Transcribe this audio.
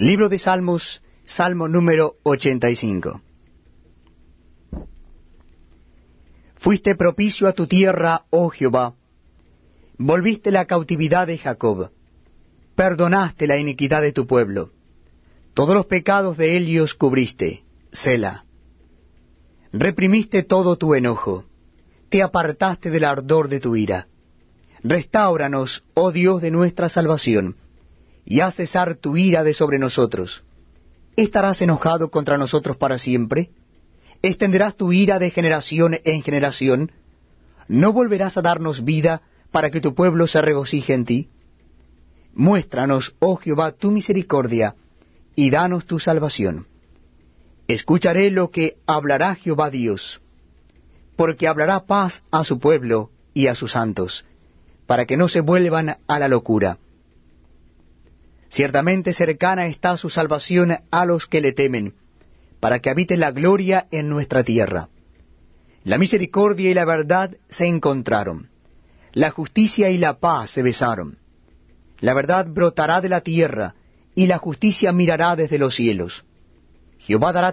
Libro de Salmos, Salmo número 85. Fuiste propicio a tu tierra, oh Jehová. Volviste la cautividad de Jacob. Perdonaste la iniquidad de tu pueblo. Todos los pecados de ellos cubriste. Sela. Reprimiste todo tu enojo. Te apartaste del ardor de tu ira. Restáuranos, oh Dios de nuestra salvación, y haz cesar tu ira de sobre nosotros. ¿Estarás enojado contra nosotros para siempre? ¿Extenderás tu ira de generación en generación? ¿No volverás a darnos vida para que tu pueblo se regocije en ti? Muéstranos, oh Jehová, tu misericordia, y danos tu salvación. Escucharé lo que hablará Jehová Dios, porque hablará paz a su pueblo y a sus santos, para que no se vuelvan a la locura. Ciertamente cercana está su salvación a los que le temen, para que habite la gloria en nuestra tierra. La misericordia y la verdad se encontraron, la justicia y la paz se besaron. La verdad brotará de la tierra, y la justicia mirará desde los cielos. Jehová dará